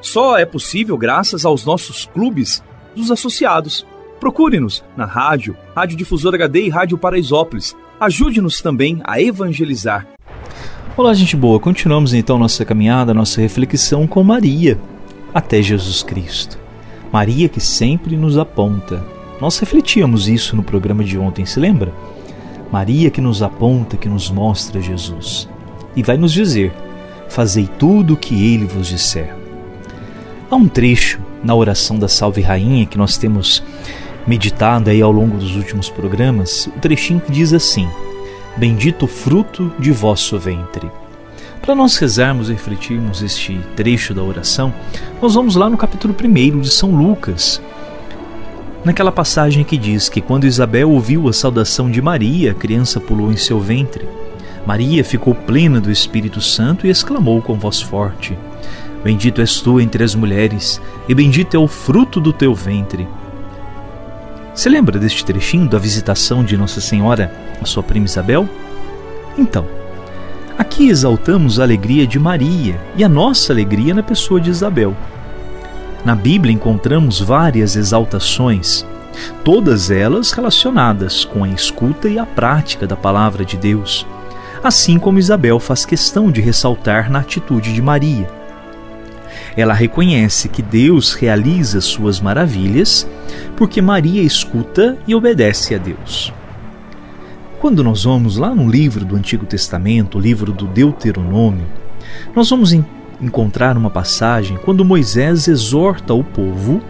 só é possível graças aos nossos clubes dos associados. Procure-nos na rádio, Rádio Difusora HD e Rádio Paraisópolis. Ajude-nos também a evangelizar. Olá, gente boa. Continuamos então nossa caminhada, nossa reflexão com Maria até Jesus Cristo. Maria que sempre nos aponta. Nós refletíamos isso no programa de ontem, se lembra? Maria que nos aponta, que nos mostra Jesus. E vai nos dizer: Fazei tudo o que ele vos disser. Há um trecho na oração da Salve Rainha que nós temos meditado aí ao longo dos últimos programas, o trechinho que diz assim: Bendito fruto de vosso ventre. Para nós rezarmos e refletirmos este trecho da oração, nós vamos lá no capítulo 1 de São Lucas, naquela passagem que diz que quando Isabel ouviu a saudação de Maria, a criança pulou em seu ventre. Maria ficou plena do Espírito Santo e exclamou com voz forte: Bendito és tu entre as mulheres, e bendito é o fruto do teu ventre. Você lembra deste trechinho da visitação de Nossa Senhora à sua prima Isabel? Então, aqui exaltamos a alegria de Maria e a nossa alegria na pessoa de Isabel. Na Bíblia encontramos várias exaltações, todas elas relacionadas com a escuta e a prática da palavra de Deus, assim como Isabel faz questão de ressaltar na atitude de Maria ela reconhece que Deus realiza suas maravilhas porque Maria escuta e obedece a Deus. Quando nós vamos lá no livro do Antigo Testamento, o livro do Deuteronômio, nós vamos encontrar uma passagem quando Moisés exorta o povo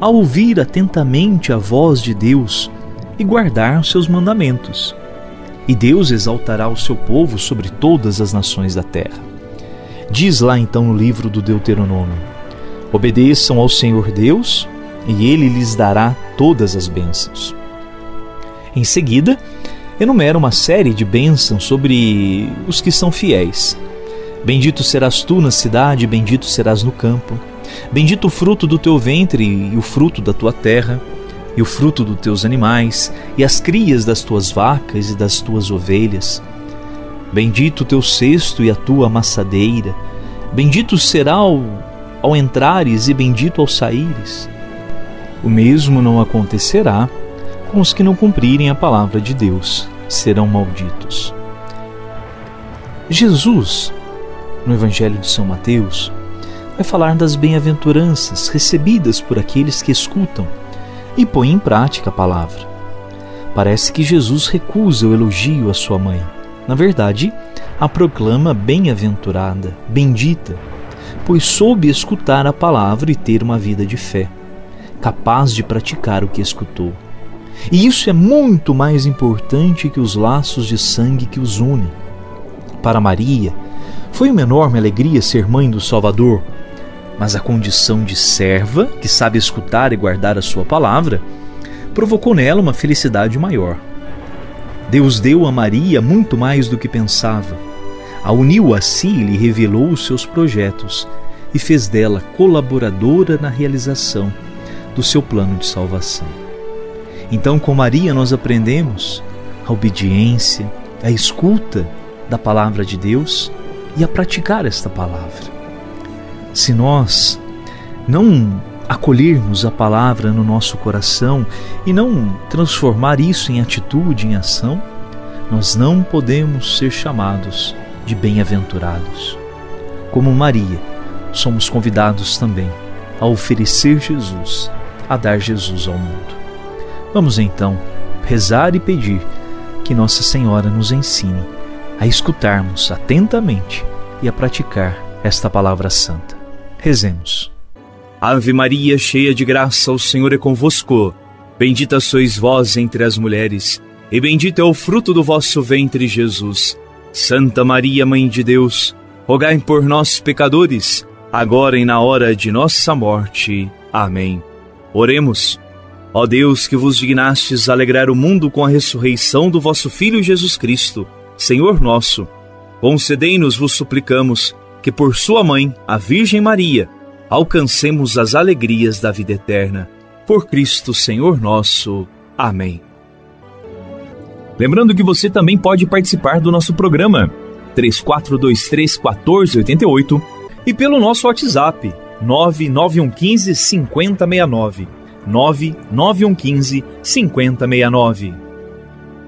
a ouvir atentamente a voz de Deus e guardar os seus mandamentos. E Deus exaltará o seu povo sobre todas as nações da terra. Diz lá então no livro do Deuteronômio: Obedeçam ao Senhor Deus, e ele lhes dará todas as bênçãos. Em seguida, enumera uma série de bênçãos sobre os que são fiéis. Bendito serás tu na cidade, bendito serás no campo. Bendito o fruto do teu ventre e o fruto da tua terra, e o fruto dos teus animais, e as crias das tuas vacas e das tuas ovelhas Bendito o teu cesto e a tua amassadeira. Bendito será ao, ao entrares e bendito ao saíres. O mesmo não acontecerá com os que não cumprirem a palavra de Deus, serão malditos. Jesus, no Evangelho de São Mateus, vai falar das bem-aventuranças recebidas por aqueles que escutam e põem em prática a palavra. Parece que Jesus recusa o elogio à sua mãe na verdade, a proclama bem-aventurada, bendita, pois soube escutar a palavra e ter uma vida de fé, capaz de praticar o que escutou. E isso é muito mais importante que os laços de sangue que os unem. Para Maria, foi uma enorme alegria ser mãe do Salvador, mas a condição de serva, que sabe escutar e guardar a sua palavra, provocou nela uma felicidade maior. Deus deu a Maria muito mais do que pensava. A uniu a si e lhe revelou os seus projetos e fez dela colaboradora na realização do seu plano de salvação. Então, com Maria, nós aprendemos a obediência, a escuta da palavra de Deus e a praticar esta palavra. Se nós não acolhermos a palavra no nosso coração e não transformar isso em atitude, em ação, nós não podemos ser chamados de bem-aventurados. Como Maria, somos convidados também a oferecer Jesus, a dar Jesus ao mundo. Vamos então rezar e pedir que Nossa Senhora nos ensine a escutarmos atentamente e a praticar esta palavra santa. Rezemos. Ave Maria, cheia de graça, o Senhor é convosco. Bendita sois vós entre as mulheres, e bendito é o fruto do vosso ventre, Jesus. Santa Maria, Mãe de Deus, rogai por nós, pecadores, agora e na hora de nossa morte. Amém. Oremos. Ó Deus, que vos dignastes alegrar o mundo com a ressurreição do vosso Filho Jesus Cristo, Senhor nosso, concedei-nos, vos suplicamos, que por sua mãe, a Virgem Maria, alcancemos as alegrias da vida eterna por Cristo Senhor nosso. Amém. Lembrando que você também pode participar do nosso programa 3423 1488 e pelo nosso WhatsApp 99115 5069. 99115 5069.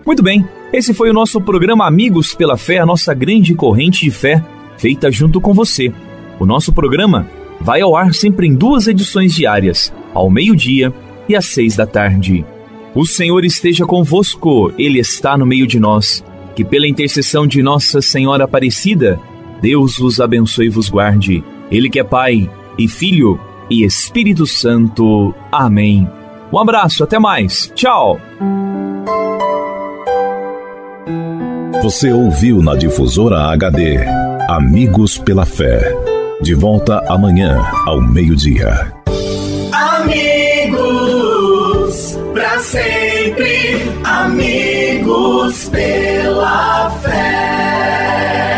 Muito bem, esse foi o nosso programa Amigos pela Fé, a nossa grande corrente de fé, feita junto com você. O nosso programa vai ao ar sempre em duas edições diárias, ao meio-dia e às seis da tarde. O Senhor esteja convosco, Ele está no meio de nós. Que pela intercessão de Nossa Senhora Aparecida, Deus vos abençoe e vos guarde. Ele que é Pai e Filho e Espírito Santo. Amém. Um abraço, até mais. Tchau. Você ouviu na difusora HD Amigos pela Fé. De volta amanhã ao meio-dia. Amigos, para sempre, amigos pela fé.